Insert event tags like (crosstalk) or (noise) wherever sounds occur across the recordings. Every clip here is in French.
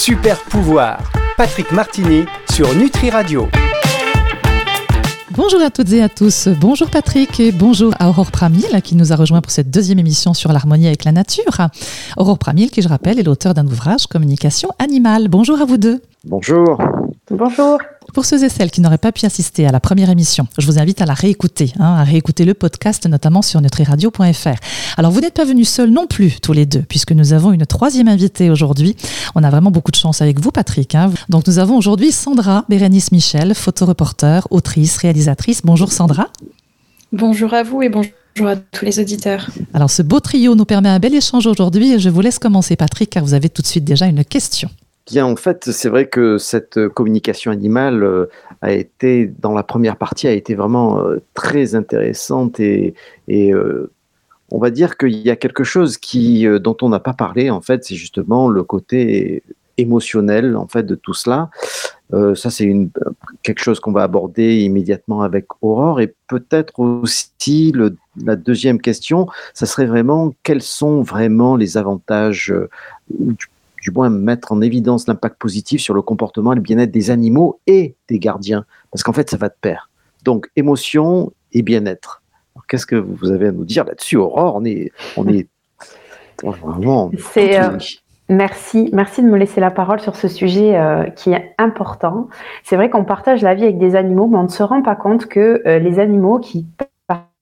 Super pouvoir. Patrick Martini sur Nutri Radio. Bonjour à toutes et à tous. Bonjour Patrick et bonjour à Aurore Pramil qui nous a rejoint pour cette deuxième émission sur l'harmonie avec la nature. Aurore Pramil, qui je rappelle est l'auteur d'un ouvrage Communication animale. Bonjour à vous deux. Bonjour. Bonjour. Pour ceux et celles qui n'auraient pas pu assister à la première émission, je vous invite à la réécouter, hein, à réécouter le podcast notamment sur nutriradio.fr. Alors vous n'êtes pas venus seuls non plus, tous les deux, puisque nous avons une troisième invitée aujourd'hui. On a vraiment beaucoup de chance avec vous, Patrick. Hein. Donc nous avons aujourd'hui Sandra Bérénice Michel, photoreporter, autrice, réalisatrice. Bonjour Sandra. Bonjour à vous et bonjour. à tous les auditeurs. Alors ce beau trio nous permet un bel échange aujourd'hui et je vous laisse commencer Patrick car vous avez tout de suite déjà une question. Bien, en fait, c'est vrai que cette communication animale euh, a été, dans la première partie, a été vraiment euh, très intéressante et, euh, on va dire qu'il y a quelque chose qui, dont on n'a pas parlé, en fait, c'est justement le côté émotionnel, en fait, de tout cela. ça, c'est quelque chose qu'on va aborder immédiatement avec Aurore. Et peut-être aussi la deuxième question, ça serait vraiment quels sont vraiment les avantages du moins mettre en évidence l'impact positif sur le comportement et le bien-être des animaux et des gardiens, parce qu'en fait, ça va de pair. Donc, émotion et bien-être. Qu'est-ce que vous avez à nous dire là-dessus, Aurore? On est, on est (laughs) vraiment. C'est. Euh, merci, merci de me laisser la parole sur ce sujet euh, qui est important. C'est vrai qu'on partage la vie avec des animaux, mais on ne se rend pas compte que euh, les animaux qui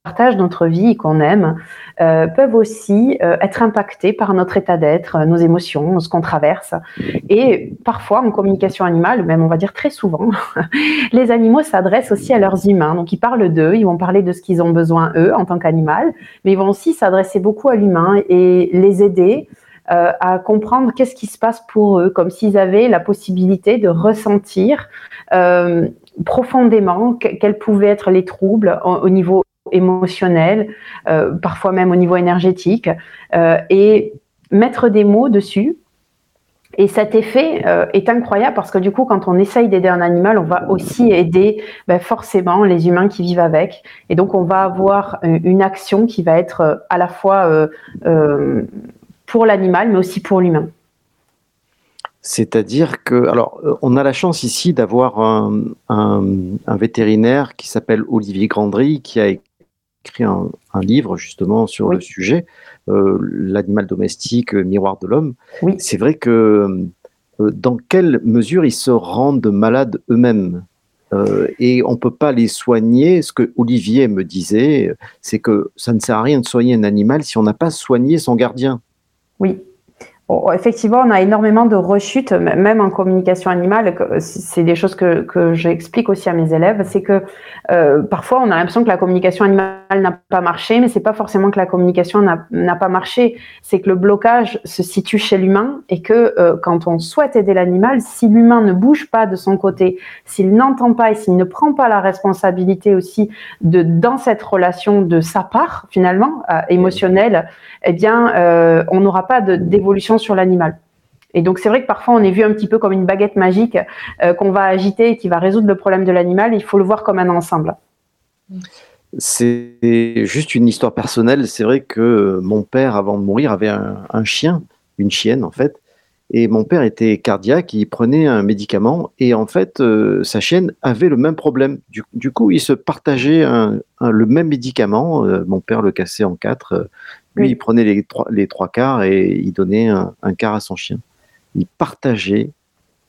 partagent notre vie qu'on aime euh, peuvent aussi euh, être impactés par notre état d'être, euh, nos émotions, ce qu'on traverse. Et parfois, en communication animale, même on va dire très souvent, (laughs) les animaux s'adressent aussi à leurs humains. Donc, ils parlent d'eux, ils vont parler de ce qu'ils ont besoin, eux, en tant qu'animal, mais ils vont aussi s'adresser beaucoup à l'humain et les aider à comprendre qu'est-ce qui se passe pour eux, comme s'ils avaient la possibilité de ressentir profondément quels pouvaient être les troubles au niveau émotionnel, euh, parfois même au niveau énergétique, euh, et mettre des mots dessus. Et cet effet euh, est incroyable parce que du coup, quand on essaye d'aider un animal, on va aussi aider ben, forcément les humains qui vivent avec. Et donc, on va avoir une action qui va être à la fois pour l'animal, mais aussi pour l'humain. C'est-à-dire que, alors, on a la chance ici d'avoir un, un, vétérinaire qui s'appelle Olivier Grandry, qui a écrit un, livre justement sur le sujet, euh, l'animal domestique, euh, miroir de l'homme. C'est vrai que euh, dans quelle mesure ils se rendent malades eux-mêmes? Et on ne peut pas les soigner. Ce que Olivier me disait, c'est que ça ne sert à rien de soigner un animal si on n'a pas soigné son gardien. Oui, effectivement, on a énormément de rechutes, même en communication animale. C'est des choses que, que j'explique aussi à mes élèves. C'est que euh, parfois, on a l'impression que la communication animale n'a pas marché, mais c'est pas forcément que la communication n'a pas marché. C'est que le blocage se situe chez l'humain et que euh, quand on souhaite aider l'animal, si l'humain ne bouge pas de son côté, s'il n'entend pas et s'il ne prend pas la responsabilité aussi de dans cette relation de sa part finalement euh, émotionnelle, eh bien, euh, on n'aura pas d'évolution sur l'animal. Et donc c'est vrai que parfois on est vu un petit peu comme une baguette magique euh, qu'on va agiter et qui va résoudre le problème de l'animal. Il faut le voir comme un ensemble. C'est juste une histoire personnelle. C'est vrai que mon père, avant de mourir, avait un, chien, une chienne en fait. Et mon père était cardiaque, il prenait un médicament et en fait euh, sa chienne avait le même problème. Du, coup, il se partageait le même médicament. Euh, mon père le cassait en quatre. Lui, il prenait les trois, les trois quarts et il donnait un, quart à son chien. Il partageait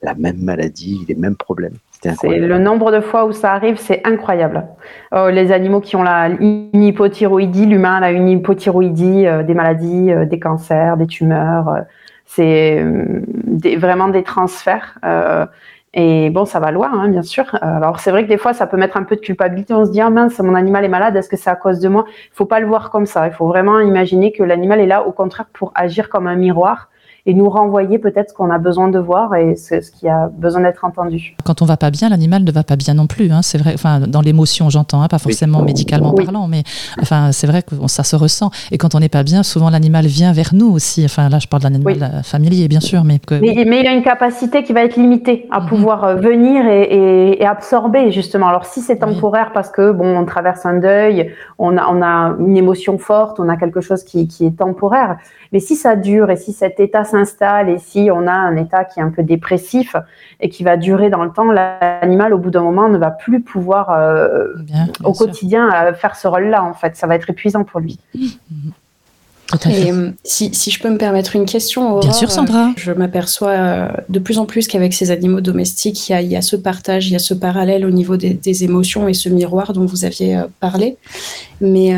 la même maladie, les mêmes problèmes. C'est le nombre de fois où ça arrive, c'est incroyable. Oh, les animaux qui ont la une hypothyroïdie, l'humain a une hypothyroïdie, euh, des maladies, euh, des cancers, des tumeurs. Euh, c'est vraiment des transferts. Et bon, ça va loin, hein, bien sûr. Alors c'est vrai que des fois, ça peut mettre un peu de culpabilité. On se dit, ah mince, mon animal est malade, est-ce que c'est à cause de moi? Il faut pas le voir comme ça. Il faut vraiment imaginer que l'animal est là, au contraire, pour agir comme un miroir et nous renvoyer peut-être ce qu'on a besoin de voir et ce, ce qui a besoin d'être entendu. Quand on va pas bien, l'animal ne va pas bien non plus. Hein, c'est vrai. Enfin, dans l'émotion, j'entends, hein, pas forcément médicalement parlant, mais enfin, c'est vrai que ça se ressent. Et quand on n'est pas bien, souvent l'animal vient vers nous aussi. Enfin, là, je parle d'un animal euh, familier, bien sûr, mais, mais, il a une capacité qui va être limitée à mhm. pouvoir euh, venir et, et, absorber justement. Alors, si c'est temporaire parce que bon, on traverse un deuil, on a, on a une émotion forte, on a quelque chose qui, qui est temporaire. Mais si ça dure et si cet état s'installe et si on a un état qui est un peu dépressif et qui va durer dans le temps, l'animal au bout d'un moment ne va plus pouvoir au quotidien faire ce rôle-là. En fait, ça va être épuisant pour lui. Et euh, si, si, je peux me permettre une question, Bien sûr, Sandra. Euh, je m'aperçois euh, de plus en plus qu'avec ces animaux domestiques, il y, a, il y, a, ce partage, il y a ce parallèle au niveau des, des émotions et ce miroir dont vous aviez parlé. Mais,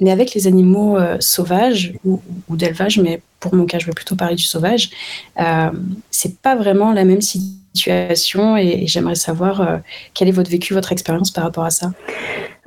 mais avec les animaux sauvages ou, d'élevage, mais pour mon cas, je vais plutôt parler du sauvage, c'est pas vraiment la même situation et, et j'aimerais savoir quel est votre vécu, votre expérience par rapport à ça?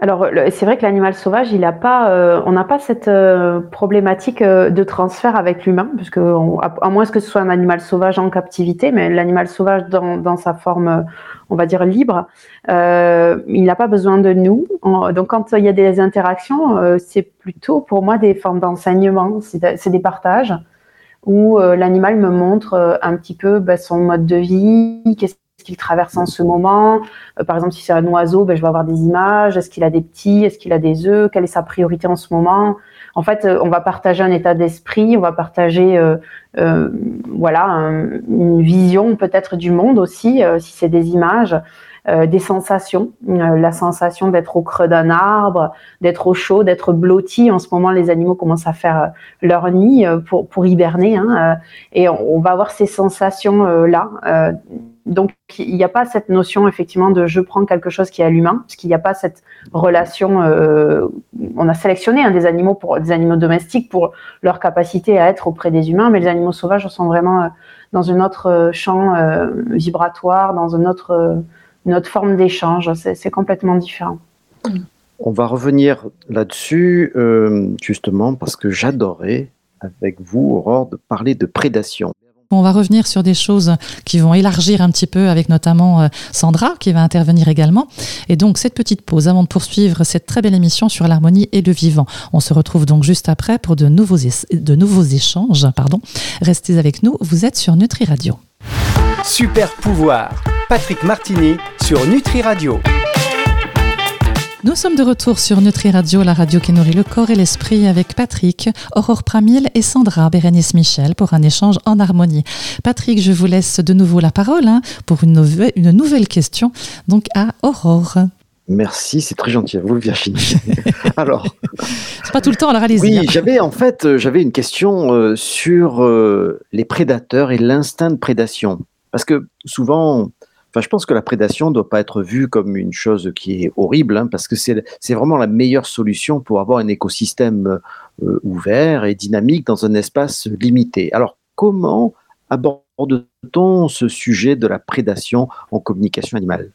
Alors, c'est vrai que l'animal sauvage, il a pas, euh, on n'a pas cette euh, problématique euh, de transfert avec l'humain, puisque à, moins que ce soit un animal sauvage en captivité, mais l'animal sauvage dans, sa forme, on va dire libre, il n'a pas besoin de nous. donc, quand il y a des interactions, c'est plutôt pour moi des formes d'enseignement, c'est des partages où l'animal me montre un petit peu bah, son mode de vie, qu'est-ce qu'il traverse en ce moment. Euh, par exemple, si c'est un oiseau, ben, je vais avoir des images. Est-ce qu'il a des petits? Est-ce qu'il a des œufs? Quelle est sa priorité en ce moment? En fait, euh, on va partager un état d'esprit, on va partager euh, voilà une vision peut-être du monde aussi, si c'est des images. Des sensations, la sensation d'être au creux d'un arbre, d'être au chaud, d'être blotti. En ce moment, les animaux commencent à faire leur nid pour, pour hiberner, hein, et on, va avoir ces sensations là donc, il n'y a pas cette notion effectivement de je prends quelque chose qui est à l'humain, parce qu'il n'y a pas cette relation. Euh, on a sélectionné hein, des animaux pour des animaux domestiques pour leur capacité à être auprès des humains, mais les animaux sauvages sont vraiment euh, dans un autre euh, champ vibratoire, dans une autre, une autre forme d'échange. C'est complètement différent. On va revenir là-dessus justement parce que j'adorais avec vous, Aurore, de parler de prédation. On va revenir sur des choses qui vont élargir un petit peu avec notamment euh, Sandra qui va intervenir également. Et donc cette petite pause avant de poursuivre cette très belle émission sur l'harmonie et le vivant. On se retrouve donc juste après pour de nouveaux, de nouveaux échanges. Pardon. Restez avec nous, vous êtes sur Nutri Radio. Super pouvoir, Patrick Martini sur Nutri Radio. Nous sommes de retour sur Nutri Radio, la radio qui nourrit le corps et l'esprit avec Patrick, Aurore Pramil et Sandra Bérénice Michel pour un échange en harmonie. Patrick, je vous laisse de nouveau la parole hein, pour une, nouvelle, une nouvelle question donc à Aurore. Merci, c'est très gentil à vous, Virginie. (laughs) alors, c'est pas tout le temps, alors allez-y. Oui, hein. j'avais en fait, euh, j'avais une question euh, sur euh, les prédateurs et l'instinct de prédation, parce que souvent, Je pense que la prédation ne doit pas être vue comme une chose qui est horrible, hein, parce que c'est vraiment la meilleure solution pour avoir un écosystème euh, ouvert et dynamique dans un espace limité. Alors, comment aborde-t-on ce sujet de la prédation en communication animale?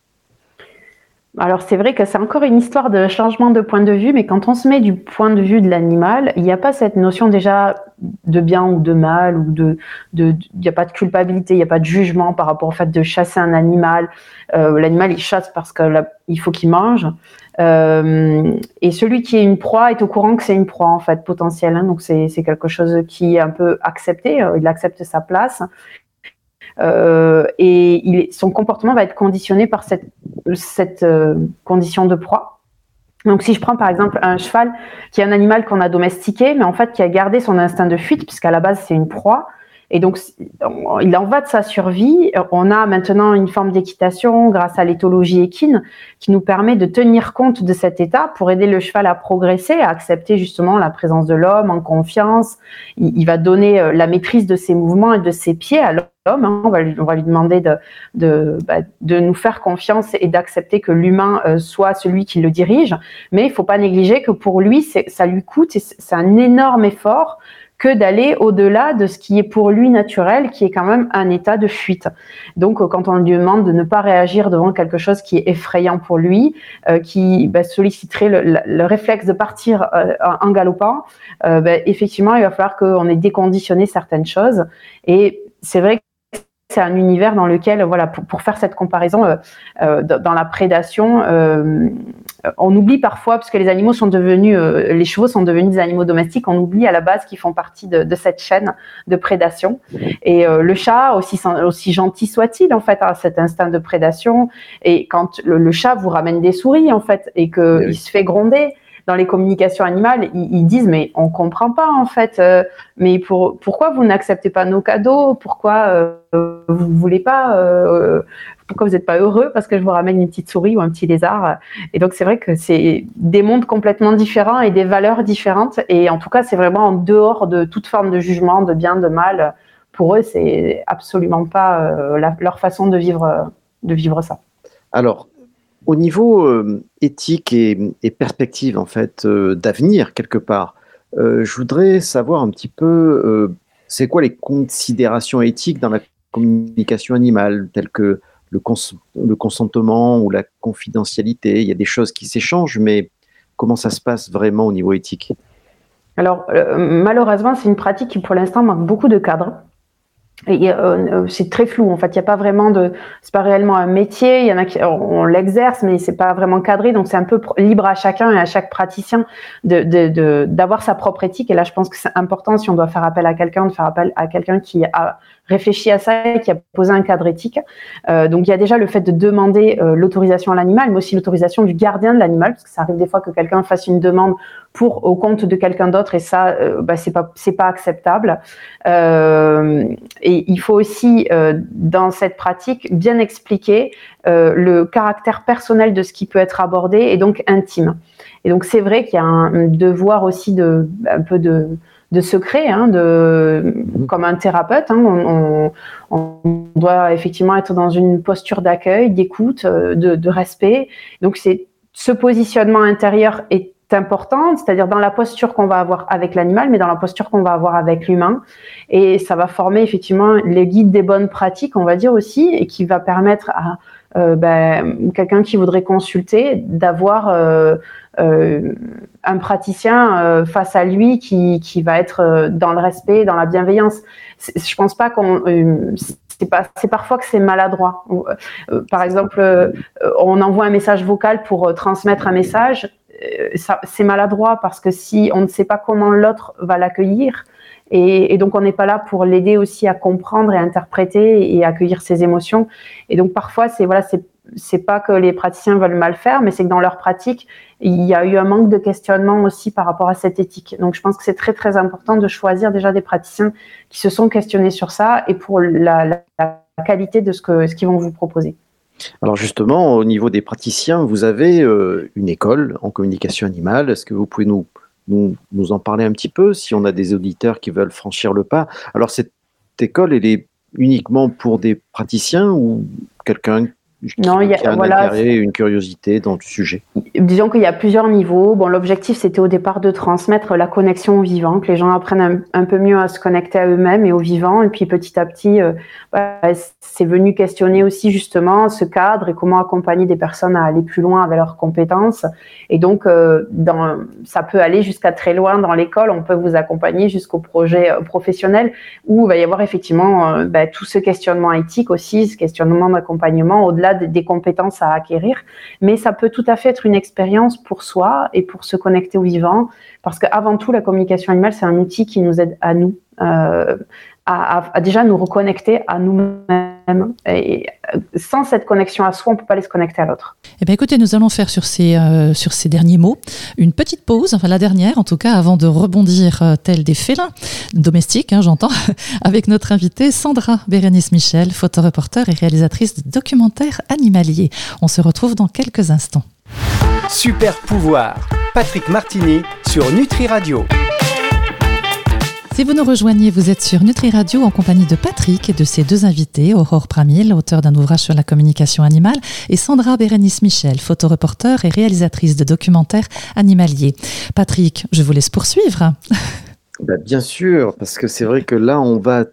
Alors c'est vrai que c'est encore une histoire de changement de point de vue, mais quand on se met du point de vue de l'animal, il n'y a pas cette notion déjà de bien ou de mal, ou de, il n'y a pas de culpabilité, il n'y a pas de jugement par rapport au fait de chasser un animal. Euh, l'animal il chasse parce qu'il faut qu'il mange, euh, et celui qui est une proie est au courant que c'est une proie en fait potentielle. Hein, donc c'est quelque chose qui est un peu accepté, euh, il accepte sa place. Euh, et il, son comportement va être conditionné par cette, cette euh, condition de proie. Donc, si je prends par exemple un cheval qui est un animal qu'on a domestiqué, mais en fait qui a gardé son instinct de fuite, puisqu'à la base c'est une proie, et donc, il en va de sa survie. On a maintenant une forme d'équitation grâce à l'éthologie équine qui nous permet de tenir compte de cet état pour aider le cheval à progresser, à accepter justement la présence de l'homme en confiance. Il, va donner euh, la maîtrise de ses mouvements et de ses pieds à l'homme. Hein. On, va lui, demander de, de, bah, de nous faire confiance et d'accepter que l'humain euh, soit celui qui le dirige. Mais il ne faut pas négliger que pour lui, ça lui coûte, c'est un énorme effort que d'aller au-delà de ce qui est pour lui naturel, qui est quand même un état de fuite. Donc, euh, quand on lui demande de ne pas réagir devant quelque chose qui est effrayant pour lui, euh, qui bah, solliciterait le, réflexe de partir euh, en galopant, bah, effectivement, il va falloir qu'on ait déconditionné certaines choses. Et c'est vrai c'est un univers dans lequel, voilà, pour, faire cette comparaison, euh, euh, dans la prédation, euh, on oublie parfois, parce que les animaux sont devenus, les chevaux sont devenus des animaux domestiques, on oublie à la base qu'ils font partie de, cette chaîne de prédation. Et le chat, aussi, aussi gentil soit-il, en fait, a cet instinct de prédation. Et quand le, chat vous ramène des souris, en fait, et qu'il se fait gronder, dans les communications animales, ils, disent mais on comprend pas en fait. mais pour, pourquoi vous n'acceptez pas nos cadeaux? Pourquoi vous voulez pas pourquoi vous n'êtes pas heureux parce que je vous ramène une petite souris ou un petit lézard? Et donc c'est vrai que c'est des mondes complètement différents et des valeurs différentes. Et en tout cas, c'est vraiment en dehors de toute forme de jugement, de bien, de mal. Pour eux, c'est absolument pas euh, leur façon de vivre, de vivre ça. Alors, au niveau euh, éthique et, perspective en fait euh, d'avenir quelque part, je voudrais savoir un petit peu c'est quoi les considérations éthiques dans la communication animale, telles que le, consentement ou la confidentialité? Il y a des choses qui s'échangent, mais comment ça se passe vraiment au niveau éthique? Alors, euh, malheureusement, c'est une pratique qui, pour l'instant, manque beaucoup de cadres. Euh, euh, c'est très flou en fait. Il n'y a pas vraiment de, c'est pas réellement un métier. Il y en a qui, on l'exerce, mais c'est pas vraiment cadré. Donc c'est un peu libre à chacun et à chaque praticien de d'avoir sa propre éthique. Et là, je pense que c'est important si on doit faire appel à quelqu'un, de faire appel à quelqu'un qui a réfléchi à ça et qui a posé un cadre éthique. Euh, donc il y a déjà le fait de demander euh, l'autorisation à l'animal, mais aussi l'autorisation du gardien de l'animal, parce que ça arrive des fois que quelqu'un fasse une demande pour au compte de quelqu'un d'autre et ça, euh, bah, c'est pas c'est pas acceptable. Euh, et il faut aussi dans cette pratique bien expliquer le caractère personnel de ce qui peut être abordé et donc intime. Et donc c'est vrai qu'il y a un devoir aussi de un peu de de secret, hein, de, comme un thérapeute. Hein, on, doit effectivement être dans une posture d'accueil, d'écoute, euh, de, respect. Donc, c'est ce positionnement intérieur est important, c'est-à-dire dans la posture qu'on va avoir avec l'animal, mais dans la posture qu'on va avoir avec l'humain. Et ça va former effectivement les guides des bonnes pratiques, on va dire aussi, et qui va permettre à euh, ben, quelqu'un qui voudrait consulter d'avoir euh, euh, un praticien face à lui qui, qui va être dans le respect, dans la bienveillance. Je pense pas qu'on c'est parfois que c'est maladroit. par exemple, on envoie un message vocal pour transmettre un message, c'est maladroit parce que si on ne sait pas comment l'autre va l'accueillir, et, donc on n'est pas là pour l'aider aussi à comprendre et interpréter et accueillir ses émotions. Et donc parfois c'est voilà c'est c'est pas que les praticiens veulent mal faire, mais c'est que dans leur pratique, il y a eu un manque de questionnement aussi par rapport à cette éthique. Donc, je pense que c'est très très important de choisir déjà des praticiens qui se sont questionnés sur ça et pour la, qualité de ce que ce qu'ils vont vous proposer. Alors justement, au niveau des praticiens, vous avez euh, une école en communication animale. Est-ce que vous pouvez nous, nous, en parler un petit peu si on a des auditeurs qui veulent franchir le pas. Alors cette école, elle est uniquement pour des praticiens ou quelqu'un non, il y a, un intérêt, une curiosité dans le sujet. Disons qu'il y a plusieurs niveaux. Bon, l'objectif c'était au départ de transmettre la connexion au vivant, que les gens apprennent un, peu mieux à se connecter à eux-mêmes et au vivant. Et puis petit à petit, euh, bah, c'est venu questionner aussi justement ce cadre et comment accompagner des personnes à aller plus loin avec leurs compétences. Et donc, euh, dans, ça peut aller jusqu'à très loin dans l'école. On peut vous accompagner jusqu'au projet euh, professionnel où il va y avoir effectivement bah, tout ce questionnement éthique aussi, ce questionnement d'accompagnement au-delà des compétences à acquérir, mais ça peut tout à fait être une expérience pour soi et pour se connecter au vivant, parce qu'avant tout, la communication animale, c'est un outil qui nous aide à nous, euh, à, déjà nous reconnecter à nous-mêmes. Et euh, sans cette connexion à soi, on ne peut pas aller se connecter à l'autre. Eh bien, écoutez, nous allons faire sur ces, euh, sur ces derniers mots une petite pause, enfin la dernière en tout cas, avant de rebondir tel des félins domestiques, hein, j'entends, (laughs) avec notre invitée Sandra Bérénice Michel, photoreporter et réalisatrice de documentaires animaliers. On se retrouve dans quelques instants. Super pouvoir, Patrick Martini sur Nutri Radio. Si vous nous rejoignez, vous êtes sur Nutri Radio en compagnie de Patrick et de ses deux invités, Aurore Pramil, auteur d'un ouvrage sur la communication animale, et Sandra Bérénice Michel, photoreporter et réalisatrice de documentaires animaliers. Patrick, je vous laisse poursuivre. (laughs) Bah, bien sûr, parce que c'est vrai que là, on va,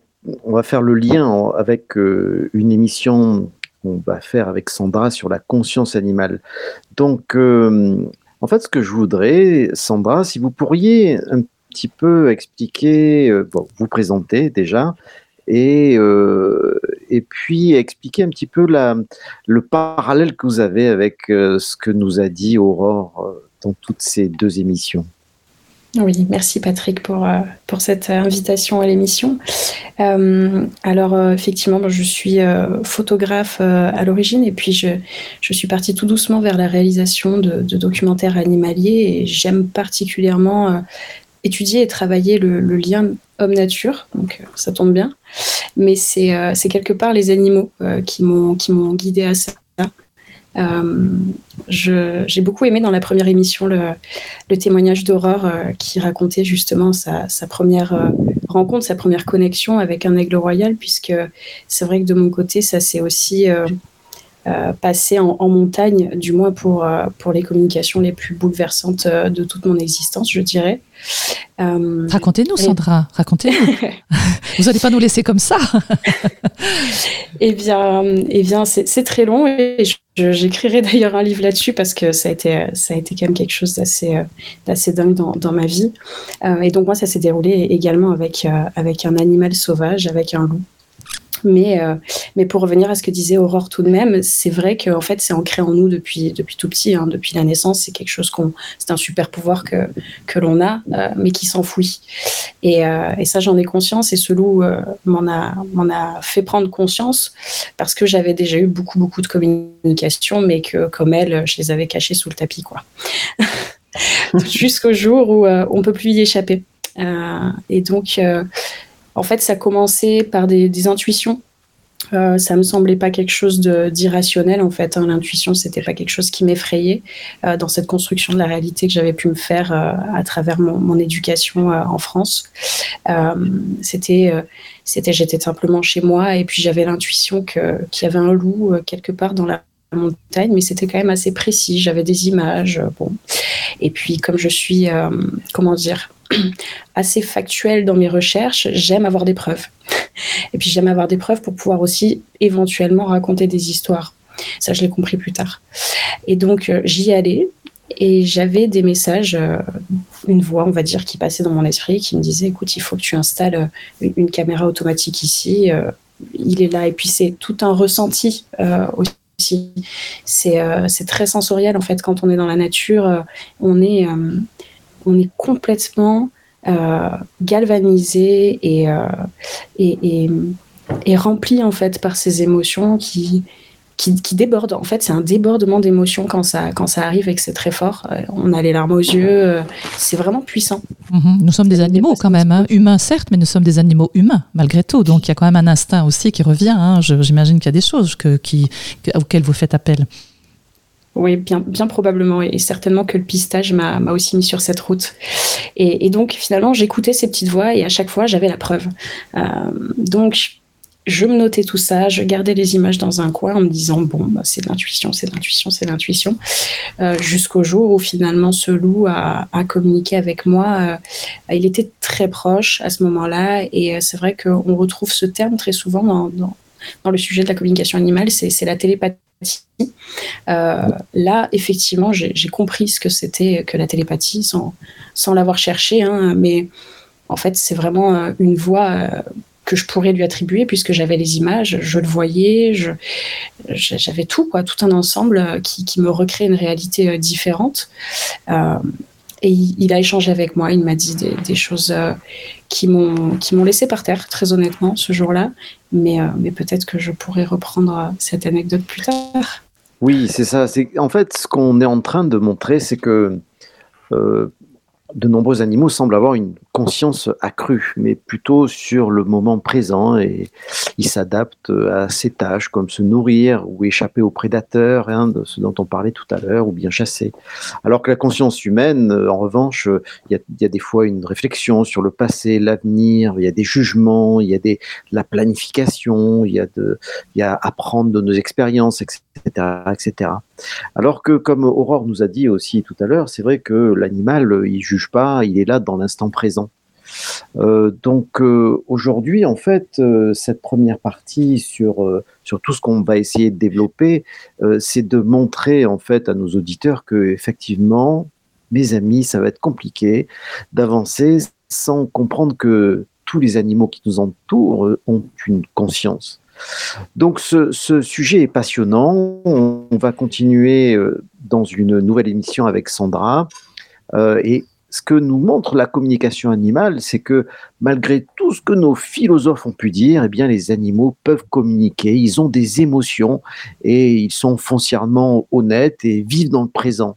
on va faire le lien avec euh, une émission qu'on va faire avec Sandra sur la conscience animale. Donc, euh, en fait, ce que je voudrais, Sandra, si vous pourriez un petit peu expliquer, euh, vous présenter déjà, et, euh, et puis expliquer un petit peu la, le parallèle que vous avez avec euh, ce que nous a dit Aurore dans toutes ces deux émissions. Oui, merci Patrick pour, pour cette invitation à l'émission. Alors effectivement, je suis photographe à l'origine et puis je, je, suis partie tout doucement vers la réalisation de, documentaires animaliers et j'aime particulièrement étudier et travailler le, lien homme-nature, donc ça tombe bien. Mais c'est quelque part les animaux qui m'ont guidé à ça. Euh, j'ai beaucoup aimé dans la première émission le, témoignage d'Aurore euh, qui racontait justement sa, première euh, rencontre, sa première connexion avec un aigle royal, puisque c'est vrai que de mon côté, ça s'est aussi passé en, montagne, du moins pour, pour les communications les plus bouleversantes de toute mon existence, je dirais. racontez-nous, Sandra, racontez-nous. (laughs) Vous n'allez pas nous laisser comme ça. (laughs) eh bien, eh bien c'est très long et je J'écrirai (laughs) d'ailleurs un livre là-dessus parce que ça a été, ça a été quand même quelque chose d'assez, euh, d'assez dingue dans, dans, ma vie. Euh, et donc moi, ça s'est déroulé également avec, euh, avec un animal sauvage, avec un loup. Mais, euh, mais pour revenir à ce que disait Aurore tout de même, c'est vrai que fait, c'est ancré en nous depuis, depuis tout petit, hein, depuis la naissance. C'est quelque chose qu'on, c'est un super pouvoir que, que l'on a, euh, mais qui s'enfouit. Et, euh, et ça, j'en ai conscience. Et ce loup m'en a, m'en a fait prendre conscience parce que j'avais déjà eu beaucoup, beaucoup de communication, mais que comme elle, je les avais cachées sous le tapis, quoi. (laughs) Jusqu'au jour où on peut plus y échapper. et donc en fait, ça commençait par des, intuitions. Euh, ça me semblait pas quelque chose d'irrationnel en fait. Hein. L'intuition, c'était pas quelque chose qui m'effrayait euh, dans cette construction de la réalité que j'avais pu me faire euh, à travers mon, éducation euh, en France. c'était, j'étais simplement chez moi et puis j'avais l'intuition que qu'il y avait un loup quelque part dans la montagne, mais c'était quand même assez précis. J'avais des images. Et puis comme je suis, comment dire (clears throat) assez factuel dans mes recherches, j'aime avoir des preuves. Et puis j'aime avoir des preuves pour pouvoir aussi éventuellement raconter des histoires. Ça, je l'ai compris plus tard. Et donc, euh, j'y allais et j'avais des messages, euh, une voix, on va dire, qui passait dans mon esprit, qui me disait, écoute, il faut que tu installes euh, une, caméra automatique ici. il est là. Et puis, c'est tout un ressenti aussi. C'est très sensoriel, en fait, quand on est dans la nature. on est on est complètement euh, galvanisé euh, et, et, rempli en fait par ces émotions qui, qui, débordent. En fait, c'est un débordement d'émotions quand ça, quand ça arrive et que c'est très fort. Euh, on a les larmes aux yeux, c'est vraiment puissant. Mhm. Nous sommes des animaux quand même, hein. humains certes, mais nous sommes des animaux humains malgré tout. Donc il y a quand même un instinct aussi qui revient. Hein. J'imagine qu'il y a des choses que, qui, auxquelles vous faites appel. Oui, bien, bien probablement. Et certainement que le pistage m'a aussi mis sur cette route. Et, donc, finalement, j'écoutais ces petites voix et à chaque fois, j'avais la preuve. Euh, donc, je me notais tout ça, je gardais les images dans un coin en me disant bon, bah, c'est de l'intuition, c'est de l'intuition, c'est de l'intuition. Euh, jusqu'au jour où finalement ce loup a, communiqué avec moi. Euh, il était très proche à ce moment-là et c'est vrai qu'on retrouve ce terme très souvent dans, le sujet de la communication animale, c'est la télépathie euh, là, effectivement, j'ai compris ce que c'était que la télépathie sans, l'avoir cherché, hein, mais en fait, c'est vraiment euh, une voix euh, que je pourrais lui attribuer puisque j'avais les images, je le voyais, j'avais tout, tout un ensemble qui me recrée une réalité différente. Et il, a échangé avec moi, il m'a dit des, choses qui m'ont qui m'ont laissé par terre, très honnêtement, ce jour-là. Mais, mais peut-être que je pourrais reprendre cette anecdote plus tard. Oui, c'est ça. En fait ce qu'on est en train de montrer, c'est que euh, de nombreux animaux semblent avoir une conscience accrue, mais plutôt sur le moment présent et ils s'adaptent à ces tâches comme se nourrir ou échapper aux prédateurs, hein, de ce dont on parlait tout à l'heure, ou bien chasser. Alors que la conscience humaine, euh, en revanche, il y, a, des fois une réflexion sur le passé, l'avenir, il y a des jugements, il y a des, la planification, il y a de, y a apprendre de nos expériences, etc., etc. Alors que, comme Aurore nous a dit aussi tout à l'heure, c'est vrai que l'animal, il juge pas, il est là dans l'instant présent. Euh, donc euh, aujourd'hui, en fait, euh, cette première partie sur, sur tout ce qu'on va essayer de développer, c'est de montrer en fait à nos auditeurs que effectivement, mes amis, ça va être compliqué d'avancer sans comprendre que tous les animaux qui nous entourent ont une conscience. Donc ce, sujet est passionnant. On, va continuer dans une nouvelle émission avec Sandra. et ce que nous montre la communication animale, c'est que malgré tout ce que nos philosophes ont pu dire, eh bien, les animaux peuvent communiquer, ils ont des émotions et ils sont foncièrement honnêtes et vivent dans le présent.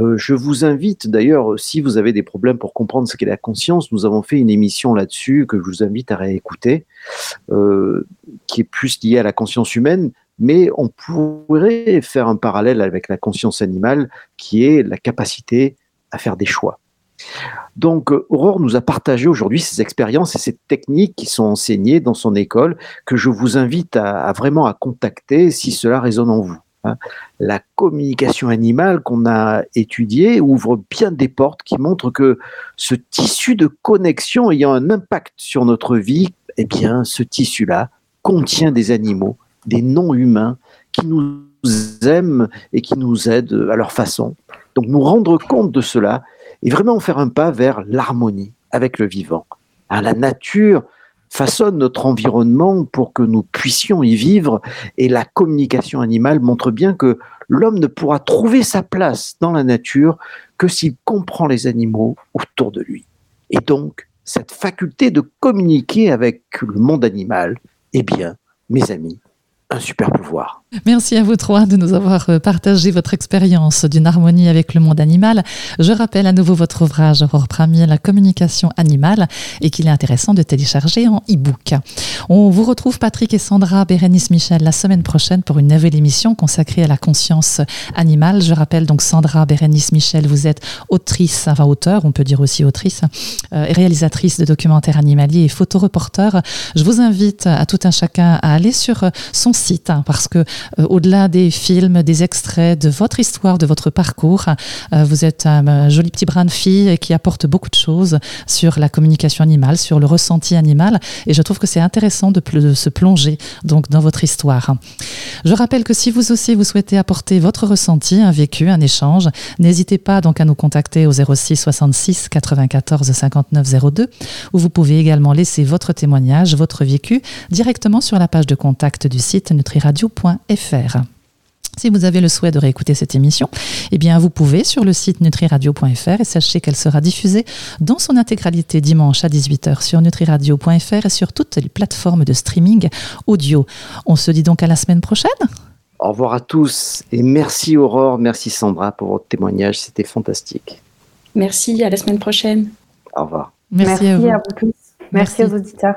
Euh, je vous invite d'ailleurs, si vous avez des problèmes pour comprendre ce qu'est la conscience, nous avons fait une émission là-dessus que je vous invite à réécouter, euh, qui est plus liée à la conscience humaine, mais on pourrait faire un parallèle avec la conscience animale, qui est la capacité à faire des choix. Donc, Aurore nous a partagé aujourd'hui ces expériences et ces techniques qui sont enseignées dans son école, que je vous invite à vraiment à contacter si cela résonne en vous. Hein. La communication animale qu'on a étudiée ouvre bien des portes qui montrent que ce tissu de connexion ayant un impact sur notre vie, eh bien, ce tissu-là contient des animaux, des non-humains qui nous aiment et qui nous aident à leur façon. Donc, nous rendre compte de cela et vraiment faire un pas vers l'harmonie avec le vivant. Hein, la nature façonne notre environnement pour que nous puissions y vivre. Et la communication animale montre bien que l'homme ne pourra trouver sa place dans la nature que s'il comprend les animaux autour de lui. Et donc, cette faculté de communiquer avec le monde animal, eh bien, mes amis, un super pouvoir. Merci à vous trois de nous avoir euh, partagé votre expérience d'une harmonie avec le monde animal. Je rappelle à nouveau votre ouvrage Aurore Premier, La communication animale, et qu'il est intéressant de télécharger en e-book. On vous retrouve Patrick et Sandra Bérénice Michel la semaine prochaine pour une nouvelle émission consacrée à la conscience animale. Je rappelle donc Sandra Bérénice Michel, vous êtes autrice, enfin auteur, on peut dire aussi autrice, euh, réalisatrice de documentaires animaliers et photoreporteur. Je vous invite à tout un chacun à aller sur son site, hein, parce que au-delà des films, des extraits de votre histoire, de votre parcours, euh, vous êtes un joli petit brin de fille qui apporte beaucoup de choses sur la communication animale, sur le ressenti animal, et je trouve que c'est intéressant de, de, se plonger donc dans votre histoire. Je rappelle que si vous aussi vous souhaitez apporter votre ressenti, un vécu, un échange, n'hésitez pas donc à nous contacter au 06 66 94 59 02, où vous pouvez également laisser votre témoignage, votre vécu directement sur la page de contact du site nutriradio.fr. Si vous avez le souhait de réécouter cette émission, eh bien vous pouvez sur le site nutriradio.fr et sachez qu'elle sera diffusée dans son intégralité dimanche à 18h sur nutriradio.fr et sur toutes les plateformes de streaming audio. On se dit donc à la semaine prochaine. Au revoir à tous et merci Aurore, merci Sandra pour votre témoignage, c'était fantastique. Merci, à la semaine prochaine. Au revoir. Merci, à, vous. tous. Merci, merci aux auditeurs.